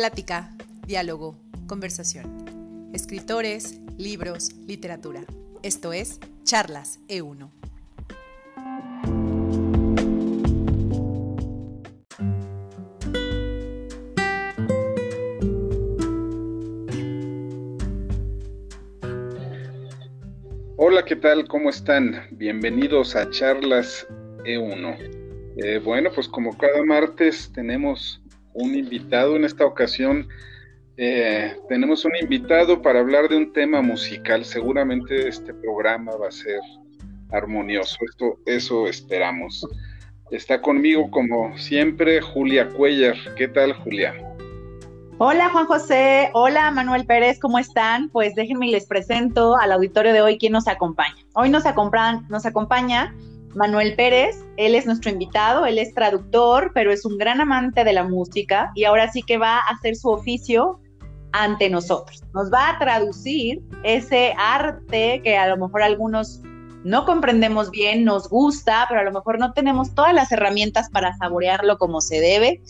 Plática, diálogo, conversación. Escritores, libros, literatura. Esto es Charlas E1. Hola, ¿qué tal? ¿Cómo están? Bienvenidos a Charlas E1. Eh, bueno, pues como cada martes tenemos un invitado en esta ocasión. Eh, tenemos un invitado para hablar de un tema musical. Seguramente este programa va a ser armonioso. Esto, eso esperamos. Está conmigo, como siempre, Julia Cuellar. ¿Qué tal, Julia? Hola Juan José, hola Manuel Pérez, ¿cómo están? Pues déjenme les presento al auditorio de hoy quién nos acompaña. Hoy nos acompaña Manuel Pérez, él es nuestro invitado, él es traductor, pero es un gran amante de la música y ahora sí que va a hacer su oficio ante nosotros. Nos va a traducir ese arte que a lo mejor algunos no comprendemos bien, nos gusta, pero a lo mejor no tenemos todas las herramientas para saborearlo como se debe.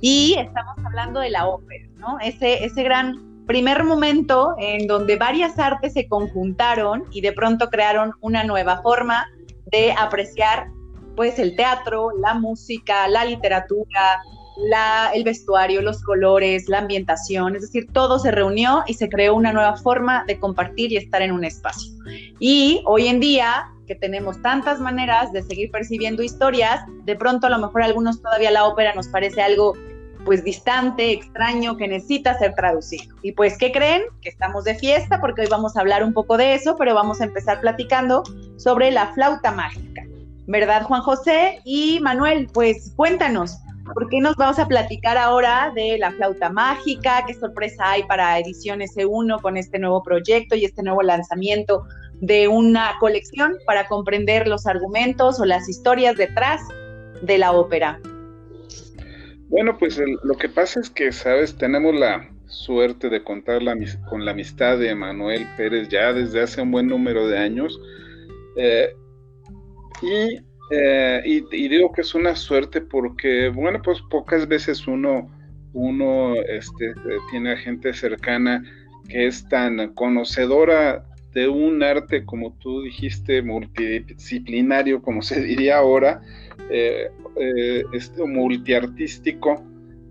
Y estamos hablando de la ópera, ¿no? Ese, ese gran primer momento en donde varias artes se conjuntaron y de pronto crearon una nueva forma de apreciar pues el teatro, la música, la literatura, la, el vestuario, los colores, la ambientación, es decir, todo se reunió y se creó una nueva forma de compartir y estar en un espacio. Y hoy en día, que tenemos tantas maneras de seguir percibiendo historias, de pronto a lo mejor a algunos todavía la ópera nos parece algo pues distante, extraño, que necesita ser traducido. Y pues, ¿qué creen? Que estamos de fiesta porque hoy vamos a hablar un poco de eso, pero vamos a empezar platicando sobre la flauta mágica. ¿Verdad, Juan José? Y Manuel, pues cuéntanos, ¿por qué nos vamos a platicar ahora de la flauta mágica? ¿Qué sorpresa hay para Ediciones E1 con este nuevo proyecto y este nuevo lanzamiento de una colección para comprender los argumentos o las historias detrás de la ópera? Bueno, pues lo que pasa es que, sabes, tenemos la suerte de contar con la amistad de Manuel Pérez ya desde hace un buen número de años. Eh, eh, y, digo que es una suerte porque, bueno, pues pocas veces uno, uno este, tiene a gente cercana que es tan conocedora de un arte, como tú dijiste, multidisciplinario, como se diría ahora, eh, eh, este, multiartístico,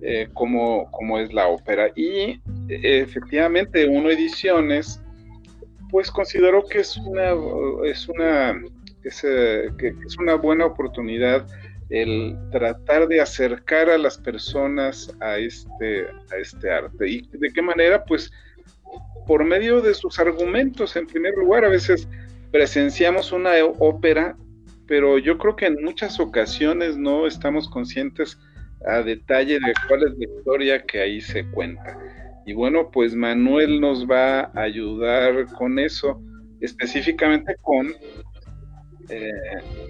eh, como, como es la ópera. Y efectivamente, Uno Ediciones, pues consideró que es una, es una, es, que es una buena oportunidad el tratar de acercar a las personas a este, a este arte. ¿Y de qué manera? Pues por medio de sus argumentos, en primer lugar, a veces presenciamos una ópera, pero yo creo que en muchas ocasiones no estamos conscientes a detalle de cuál es la historia que ahí se cuenta. Y bueno, pues Manuel nos va a ayudar con eso, específicamente con eh,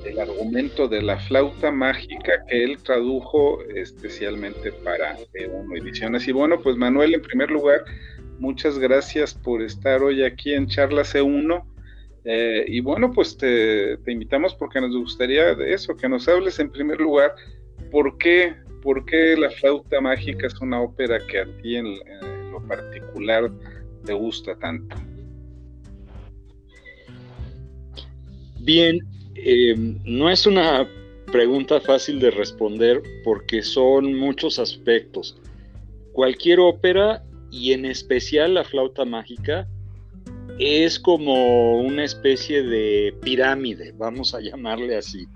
el argumento de la flauta mágica que él tradujo especialmente para Uno Ediciones. Y bueno, pues Manuel, en primer lugar, Muchas gracias por estar hoy aquí en Charla C1. Eh, y bueno, pues te, invitamos porque nos gustaría eso, que nos hables en primer lugar, ¿por qué, por qué La Flauta Mágica es una ópera que a ti en, lo particular te gusta tanto? Bien, em, no es una pregunta fácil de responder porque son muchos aspectos. Cualquier ópera y en especial la flauta mágica es como una especie de pirámide, vamos a llamarle así.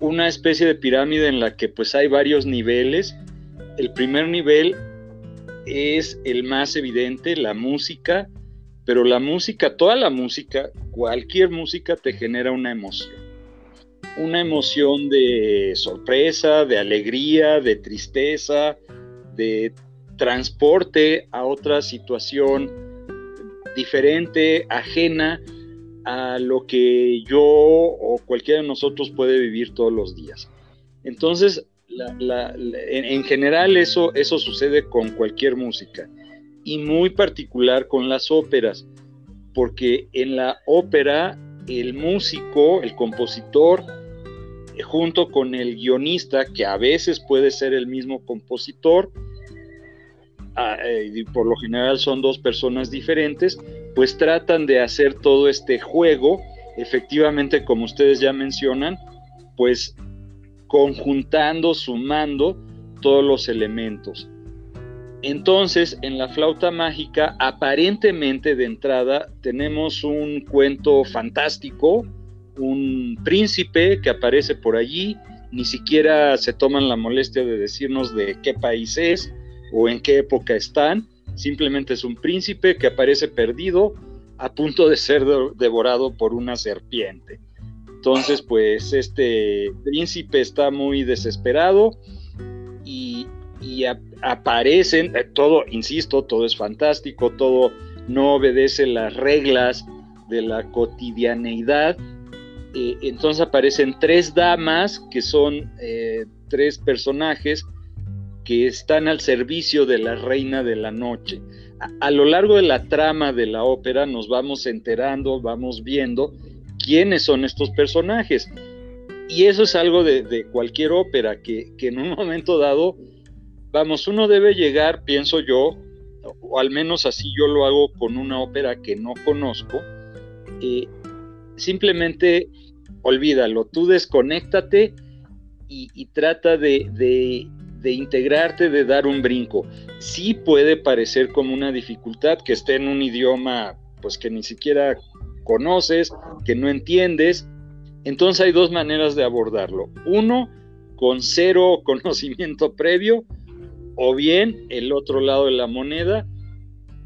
Una especie de pirámide en la que pues hay varios niveles. El primer nivel es el más evidente, la música, pero la música, toda la música, cualquier música te genera una emoción. Una emoción de sorpresa, de alegría, de tristeza, de transporte a otra situación diferente, ajena a lo que yo o cualquiera de nosotros puede vivir todos los días. Entonces, en, general eso, eso sucede con cualquier música y muy particular con las óperas, porque en la ópera el músico, el compositor, junto con el guionista, que a veces puede ser el mismo compositor, eh, y por lo general son dos personas diferentes, pues tratan de hacer todo este juego, efectivamente como ustedes ya mencionan, pues conjuntando, sumando todos los elementos. Entonces, en la flauta mágica, aparentemente de entrada, tenemos un cuento fantástico, un príncipe que aparece por allí, ni siquiera se toman la molestia de decirnos de qué país es o en qué época están, simplemente es un príncipe que aparece perdido a punto de ser devorado por una serpiente. Entonces, pues este príncipe está muy desesperado y, aparecen, eh, todo, insisto, todo es fantástico, todo no obedece las reglas de la cotidianeidad. Eh, entonces aparecen tres damas que son eh, tres personajes que están al servicio de la reina de la noche. A, lo largo de la trama de la ópera nos vamos enterando, vamos viendo quiénes son estos personajes. Y eso es algo de, cualquier ópera, que, en un momento dado, vamos, uno debe llegar, pienso yo, o al menos así yo lo hago con una ópera que no conozco, eh, simplemente olvídalo, tú desconéctate y, trata de, de, integrarte, de dar un brinco. Sí puede parecer como una dificultad que esté en un idioma pues que ni siquiera conoces, que no entiendes. Entonces hay dos maneras de abordarlo. Uno, con cero conocimiento previo, o bien el otro lado de la moneda,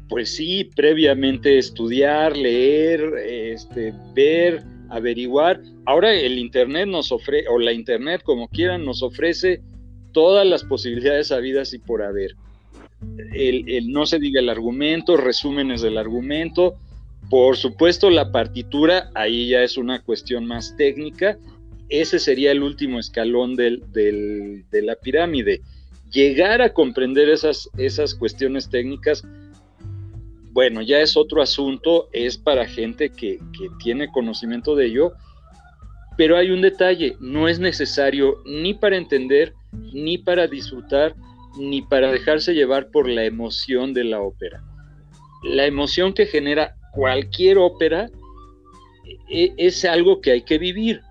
pues sí, previamente estudiar, leer, este, ver, averiguar. Ahora el Internet nos ofrece, o la Internet como quieran, nos ofrece todas las posibilidades habidas y por haber. el, no se diga el argumento, resúmenes del argumento, por supuesto, la partitura, ahí ya es una cuestión más técnica. Ese sería el último escalón del, de la pirámide. Llegar a comprender esas, esas cuestiones técnicas, bueno, ya es otro asunto, es para gente que, que tiene conocimiento de ello, pero hay un detalle, no es necesario ni para entender, ni para disfrutar, ni para dejarse llevar por la emoción de la ópera. La emoción que genera cualquier ópera e, es algo que hay que vivir.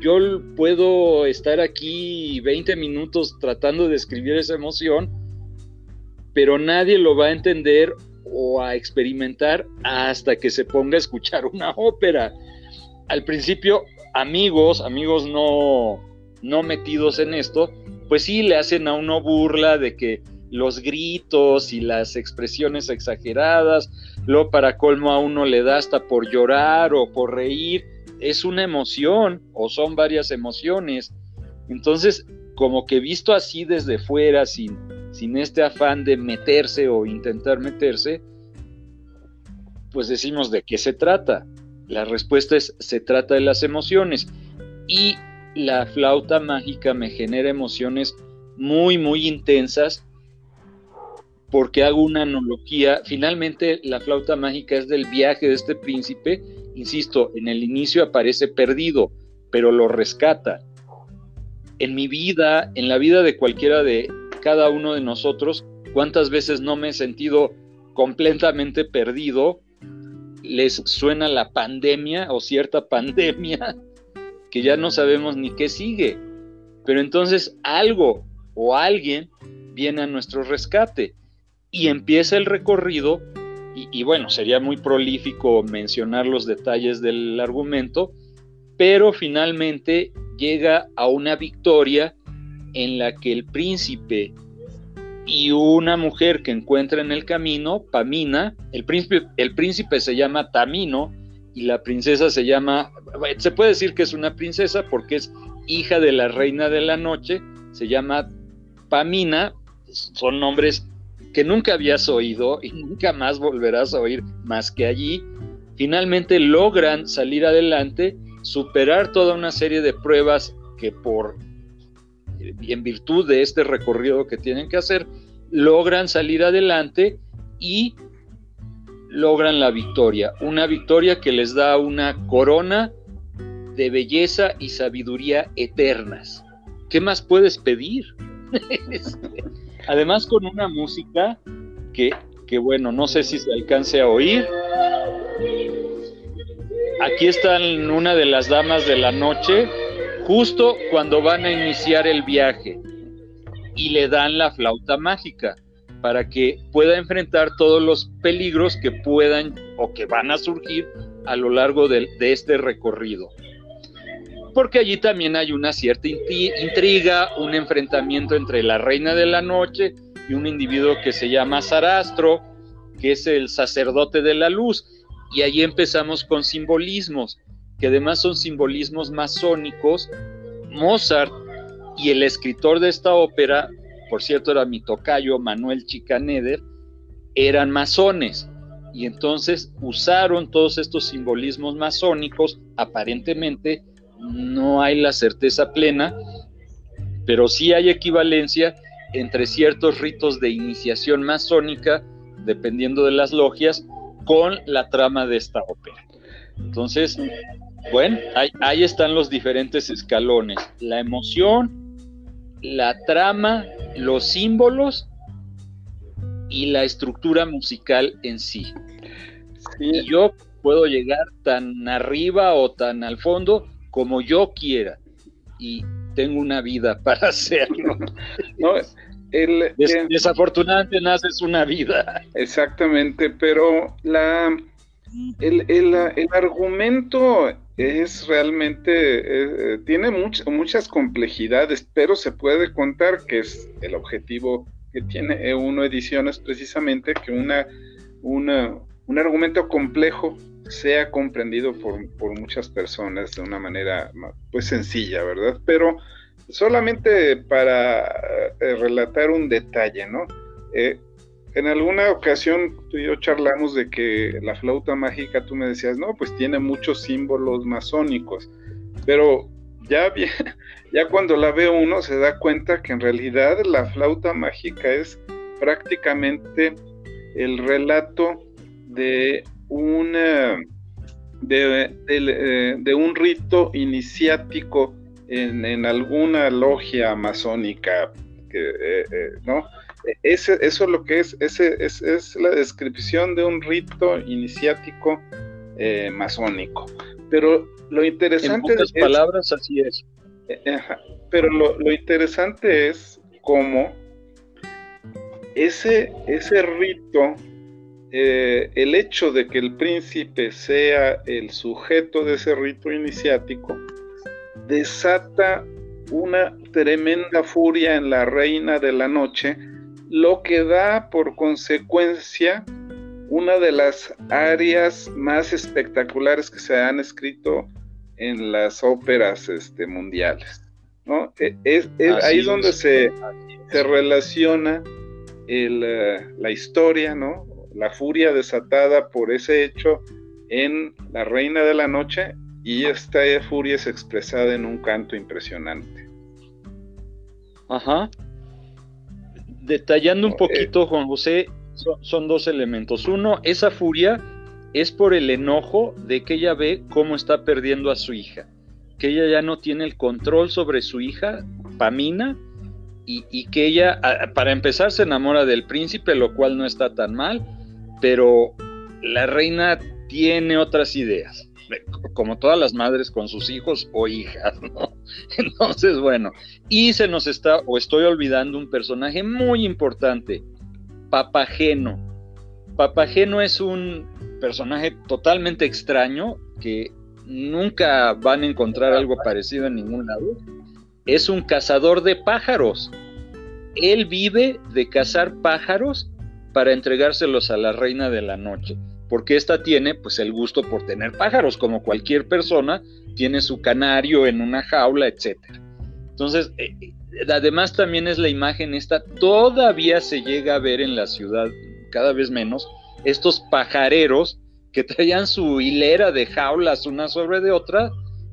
Yo puedo estar aquí 20 minutos tratando de escribir esa emoción, pero nadie lo va a entender o a experimentar hasta que se ponga a escuchar una ópera. Al principio, amigos, amigos no, no metidos en esto, pues sí le hacen a uno burla de que los gritos y las expresiones exageradas, luego para colmo a uno le da hasta por llorar o por reír, es una emoción o son varias emociones. Entonces, como que visto así desde fuera, sin, sin este afán de meterse o intentar meterse, pues decimos de qué se trata. La respuesta es se trata de las emociones. Y la flauta mágica me genera emociones muy, muy intensas porque hago una analogía. Finalmente, la flauta mágica es del viaje de este príncipe. Insisto, en el inicio aparece perdido, pero lo rescata. En mi vida, en la vida de cualquiera de cada uno de nosotros, ¿cuántas veces no me he sentido completamente perdido? Les suena la pandemia o cierta pandemia que ya no sabemos ni qué sigue. Pero entonces algo o alguien viene a nuestro rescate y empieza el recorrido, y, bueno, sería muy prolífico mencionar los detalles del argumento, pero finalmente llega a una victoria en la que el príncipe y una mujer que encuentra en el camino, Pamina, el príncipe, el príncipe se llama Tamino y la princesa se llama, se puede decir que es una princesa porque es hija de la reina de la noche, se llama Pamina, son nombres que nunca habías oído y nunca más volverás a oír más que allí, finalmente logran salir adelante, superar toda una serie de pruebas que por en virtud de este recorrido que tienen que hacer, logran salir adelante y logran la victoria, una victoria que les da una corona de belleza y sabiduría eternas. ¿Qué más puedes pedir? Además con una música que, que bueno, no sé si se alcance a oír. Aquí están una de las damas de la noche, justo cuando van a iniciar el viaje, y le dan la flauta mágica para que pueda enfrentar todos los peligros que puedan o que van a surgir a lo largo de, este recorrido. Porque allí también hay una cierta intriga, un enfrentamiento entre la reina de la noche y un individuo que se llama Sarastro, que es el sacerdote de la luz. Y allí empezamos con simbolismos, que además son simbolismos masónicos. Mozart y el escritor de esta ópera, por cierto era mi tocayo Manuel Chicaneder, eran masones. Y entonces usaron todos estos simbolismos masónicos, aparentemente no hay la certeza plena, pero sí hay equivalencia entre ciertos ritos de iniciación masónica, dependiendo de las logias, con la trama de esta ópera. Entonces, bueno, ahí, ahí están los diferentes escalones, la emoción, la trama, los símbolos y la estructura musical en sí. Y yo puedo llegar tan arriba o tan al fondo como yo quiera. Y tengo una vida para hacerlo. el, desafortunadamente naces una vida. Exactamente, pero la, el, el, el argumento es realmente, eh, tiene muchas complejidades, pero se puede contar que es el objetivo que tiene E1 Ediciones precisamente, que una, una, un argumento complejo sea comprendido por, muchas personas de una manera pues sencilla, ¿verdad? Pero solamente para eh, relatar un detalle, ¿no? Eh, en alguna ocasión tú y yo charlamos de que la flauta mágica, tú me decías, no, pues tiene muchos símbolos masónicos, pero ya, ya cuando la ve uno se da cuenta que en realidad la flauta mágica es prácticamente el relato de una de, de, un rito iniciático en, alguna logia masónica, eh, eh, ¿no? Ese, eso es lo que es, ese, es, es la descripción de un rito iniciático eh, masónico. Pero lo interesante en palabras, así es. pero lo, lo, interesante es cómo ese, ese rito eh, el hecho de que el príncipe sea el sujeto de ese rito iniciático desata una tremenda furia en la reina de la noche, lo que da por consecuencia una de las áreas más espectaculares que se han escrito en las óperas este, mundiales. ¿no? E, es, ahí donde se, se relaciona eh, la historia, ¿no? la furia desatada por ese hecho en La Reina de la Noche y esta furia es expresada en un canto impresionante. Ajá. Detallando un poquito, Juan José, son, dos elementos. Uno, esa furia es por el enojo de que ella ve cómo está perdiendo a su hija, que ella ya no tiene el control sobre su hija, Pamina, y, y que ella, para empezar, se enamora del príncipe, lo cual no está tan mal, pero la reina tiene otras ideas, como todas las madres con sus hijos o hijas, ¿no? Entonces, bueno, y se nos está, o estoy olvidando un personaje muy importante, Papageno. Papageno es un personaje totalmente extraño que nunca van a encontrar algo parecido en ningún lado. Es un cazador de pájaros. Él vive de cazar pájaros para entregárselos a la reina de la noche, porque ésta tiene pues el gusto por tener pájaros, como cualquier persona tiene su canario en una jaula, etc. Entonces, eh, eh, además también es la imagen esta, todavía se llega a ver en la ciudad, cada vez menos, estos pajareros que traían su hilera de jaulas una sobre de otra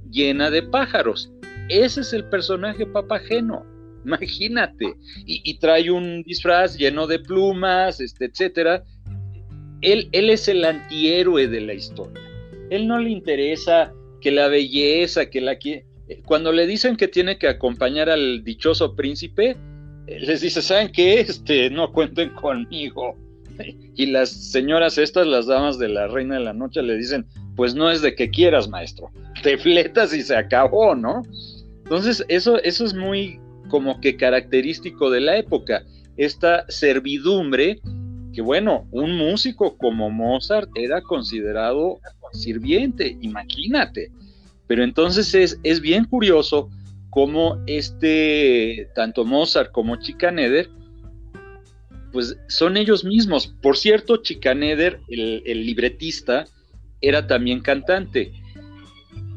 llena de pájaros. Ese es el personaje papageno. Imagínate. Y, trae un disfraz lleno de plumas, este, etcétera. Él, es el antihéroe de la historia. Él no le interesa que la belleza, que la cuando le dicen que tiene que acompañar al dichoso príncipe, les dice, ¿saben qué? Este, no cuenten conmigo. Y las señoras estas, las damas de la Reina de la Noche, le dicen, pues no es de que quieras, maestro, te fletas y se acabó, ¿no? Entonces, eso, eso es muy como que característico de la época, esta servidumbre, que bueno, un músico como Mozart era considerado sirviente, imagínate. Pero entonces es, es bien curioso cómo este, tanto Mozart como Chicaneder, pues son ellos mismos. Por cierto, Chicaneder, el, el libretista, era también cantante.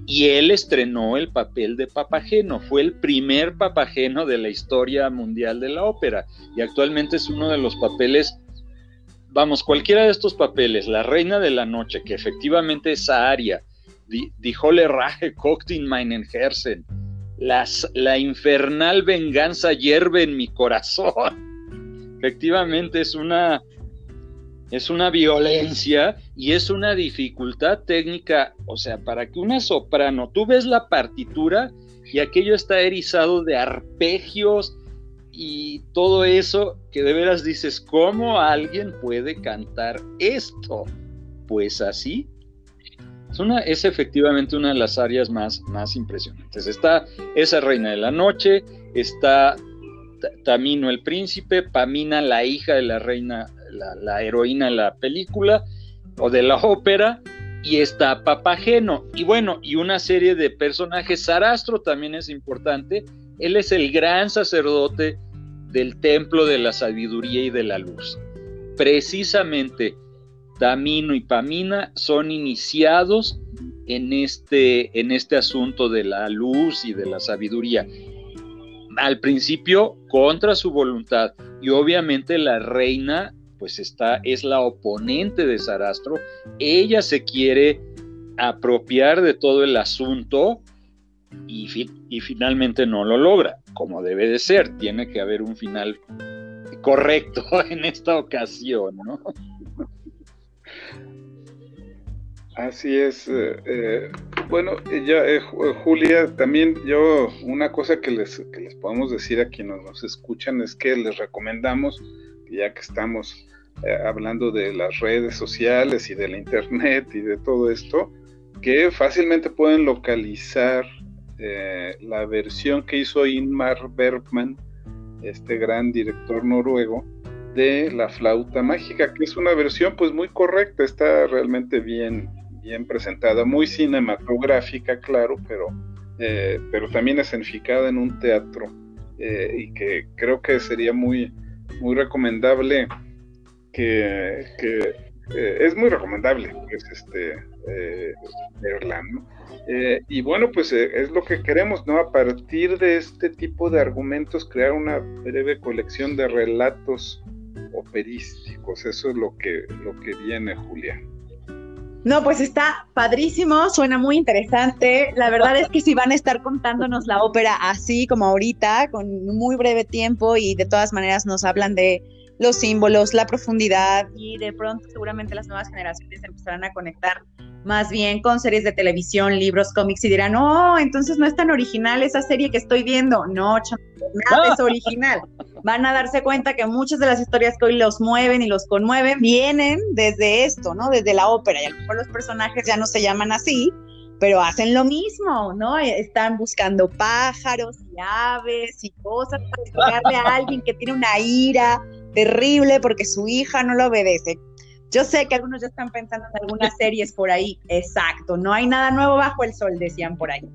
Y él estrenó el papel de Papageno, fue el primer Papageno de la historia mundial de la ópera y actualmente es uno de los papeles, vamos, cualquiera de estos papeles, La Reina de la Noche, que efectivamente es aria, Die, Holle Rache kocht in meinen Herzen, las, la infernal venganza hierve en mi corazón. Efectivamente es una, es una violencia y es una dificultad técnica, o sea, para que una soprano, tú ves la partitura y aquello está erizado de arpegios y todo eso que de veras dices, ¿cómo alguien puede cantar esto? Pues así. Es, una, es efectivamente una de las áreas más, más impresionantes. Está esa reina de la noche, está Tamino el príncipe, Pamina la hija de la reina la, heroína de la película o de la ópera, y está Papageno. Y bueno, y una serie de personajes. Sarastro también es importante. Él es el gran sacerdote del templo de la sabiduría y de la luz. Precisamente Tamino y Pamina son iniciados en este, en este asunto de la luz y de la sabiduría. Al principio contra su voluntad y obviamente la reina pues está, es la oponente de Sarastro, ella se quiere apropiar de todo el asunto y, finalmente no lo logra, como debe de ser, tiene que haber un final correcto en esta ocasión, ¿no? Así es. Eh, eh, bueno, ya, eh, Julia, también yo, una cosa que les, que les podemos decir a quienes nos escuchan es que les recomendamos ya que estamos eh, hablando de las redes sociales y del internet y de todo esto, que fácilmente pueden localizar eh, la versión que hizo Inmar Bergman, este gran director noruego, de la flauta mágica, que es una versión pues muy correcta, está realmente bien, bien presentada, muy cinematográfica, claro, pero, eh, pero también escenificada en un teatro y que creo que sería muy, muy recomendable que, eh, es muy recomendable pues, este, eh, verla. Eh, y bueno, pues es lo que queremos, ¿no? A partir de este tipo de argumentos, crear una breve colección de relatos operísticos. Eso es lo que, lo que viene, Julián. No, pues está padrísimo, suena muy interesante. La verdad es que si van a estar contándonos la ópera así como ahorita, con muy breve tiempo y de todas maneras nos hablan de los símbolos, la profundidad y de pronto seguramente las nuevas generaciones empezarán a conectar más bien con series de televisión, libros, cómics y dirán, oh, entonces no es tan original esa serie que estoy viendo. No, nada es original. Van a darse cuenta que muchas de las historias que hoy los mueven y los conmueven vienen desde esto, ¿no? Desde la ópera. Y a lo mejor los personajes ya no se llaman así, pero hacen lo mismo, ¿no? Están buscando pájaros y aves y cosas para a alguien que tiene una ira terrible porque su hija no lo obedece. Yo sé que algunos ya están pensando en algunas series por ahí, exacto, no hay nada nuevo bajo el sol, decían por ahí.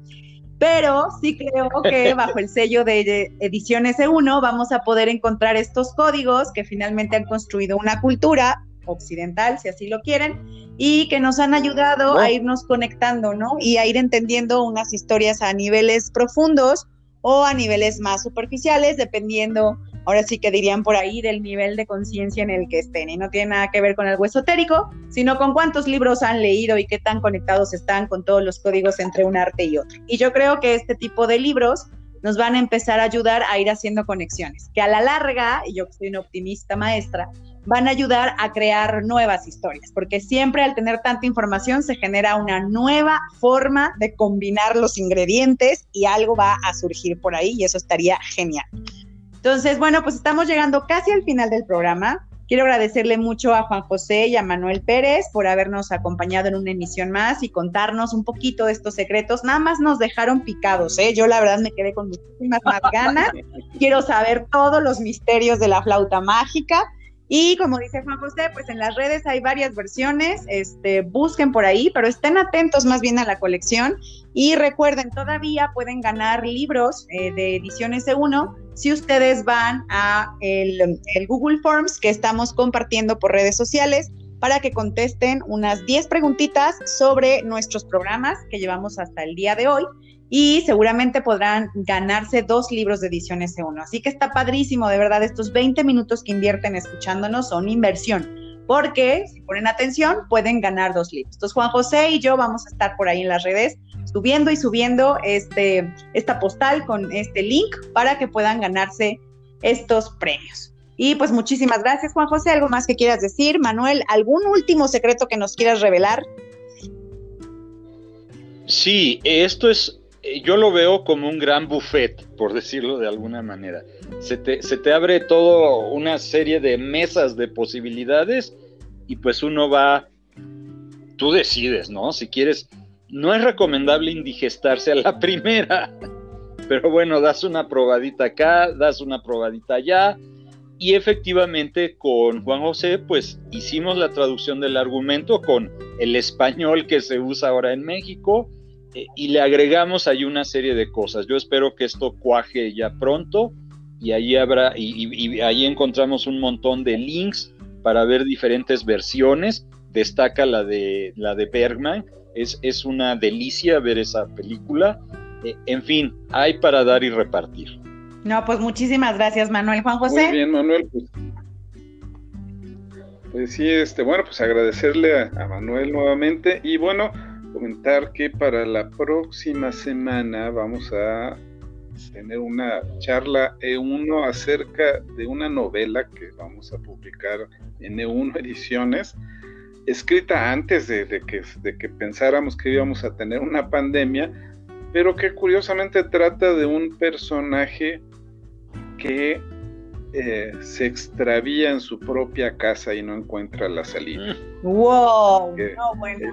Pero sí creo que bajo el sello de Ediciones E1 vamos a poder encontrar estos códigos que finalmente han construido una cultura occidental, si así lo quieren, y que nos han ayudado a irnos conectando, ¿no? Y a ir entendiendo unas historias a niveles profundos o a niveles más superficiales, dependiendo ahora sí que dirían por ahí del nivel de conciencia en el que estén. Y no tiene nada que ver con algo esotérico, sino con cuántos libros han leído y qué tan conectados están con todos los códigos entre un arte y otro. Y yo creo que este tipo de libros nos van a empezar a ayudar a ir haciendo conexiones, que a la larga, y yo soy una optimista maestra, van a ayudar a crear nuevas historias, porque siempre al tener tanta información se genera una nueva forma de combinar los ingredientes y algo va a surgir por ahí y eso estaría genial. Entonces, bueno, pues estamos llegando casi al final del programa. Quiero agradecerle mucho a Juan José y a Manuel Pérez por habernos acompañado en una emisión más y contarnos un poquito de estos secretos. Nada más nos dejaron picados, ¿eh? Yo la verdad me quedé con muchísimas más ganas. Quiero saber todos los misterios de la flauta mágica. Y como dice Juan José, pues en las redes hay varias versiones, este, busquen por ahí, pero estén atentos más bien a la colección. Y recuerden, todavía pueden ganar libros eh, de ediciones de uno si ustedes van a el Google Forms que estamos compartiendo por redes sociales para que contesten unas 10 preguntitas sobre nuestros programas que llevamos hasta el día de hoy y seguramente podrán ganarse dos libros de edición S1. Así que está padrísimo, de verdad, estos 20 minutos que invierten escuchándonos son inversión, porque si ponen atención pueden ganar dos libros. Entonces Juan José y yo vamos a estar por ahí en las redes subiendo y subiendo este, esta postal con este link para que puedan ganarse estos premios. Y pues muchísimas gracias Juan José. ¿Algo más que quieras decir? Manuel, ¿algún último secreto que nos quieras revelar? Sí, esto es eh, yo lo veo como un gran buffet, por decirlo de alguna manera. Se te, abre todo una serie de mesas de posibilidades y pues uno va, tú decides, ¿no? Si quieres, no es recomendable indigestarse a la primera, pero bueno, das una probadita acá, das una probadita allá. Y efectivamente con Juan José, pues hicimos la traducción del argumento con el español que se usa ahora en México eh, y le agregamos ahí una serie de cosas. Yo espero que esto cuaje ya pronto y ahí habrá y, ahí encontramos un montón de links para ver diferentes versiones. Destaca la de la de Bergman. Es, es una delicia ver esa película. Eh, en fin, hay para dar y repartir. No, pues muchísimas gracias, Manuel. Juan José. Muy bien, Manuel. Pues, pues sí, este, bueno, pues agradecerle a Manuel nuevamente. Y bueno, comentar que para la próxima semana vamos a tener una charla E1 acerca de una novela que vamos a publicar en E1 Ediciones, escrita antes de, que, de que pensáramos que íbamos a tener una pandemia, pero que curiosamente trata de un personaje que eh, se extravía en su propia casa y no encuentra la salida. ¡Wow! no, bueno.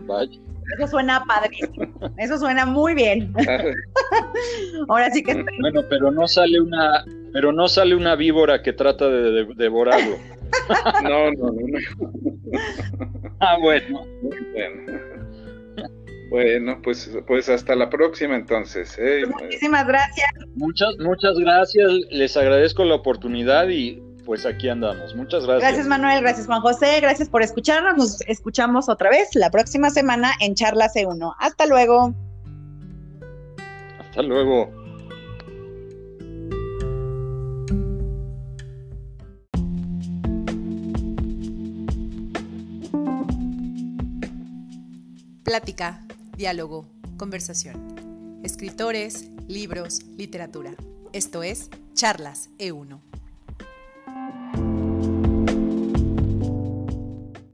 Eso suena padrísimo. Eso suena muy bien. Ahora sí que Bueno, pero no sale una, pero no sale una víbora que trata de, devorarlo. no, no, no, Ah, bueno. bueno. Bueno, pues, pues hasta la próxima entonces. ¿eh? Muchísimas gracias. Muchas, muchas gracias. Les agradezco la oportunidad y pues aquí andamos. Muchas gracias. Gracias Manuel, gracias Juan José, gracias por escucharnos. Nos escuchamos otra vez la próxima semana en Charla C1. Hasta luego. Hasta luego. Plática, diálogo, conversación. Escritores, libros, literatura. Esto es Charlas E1.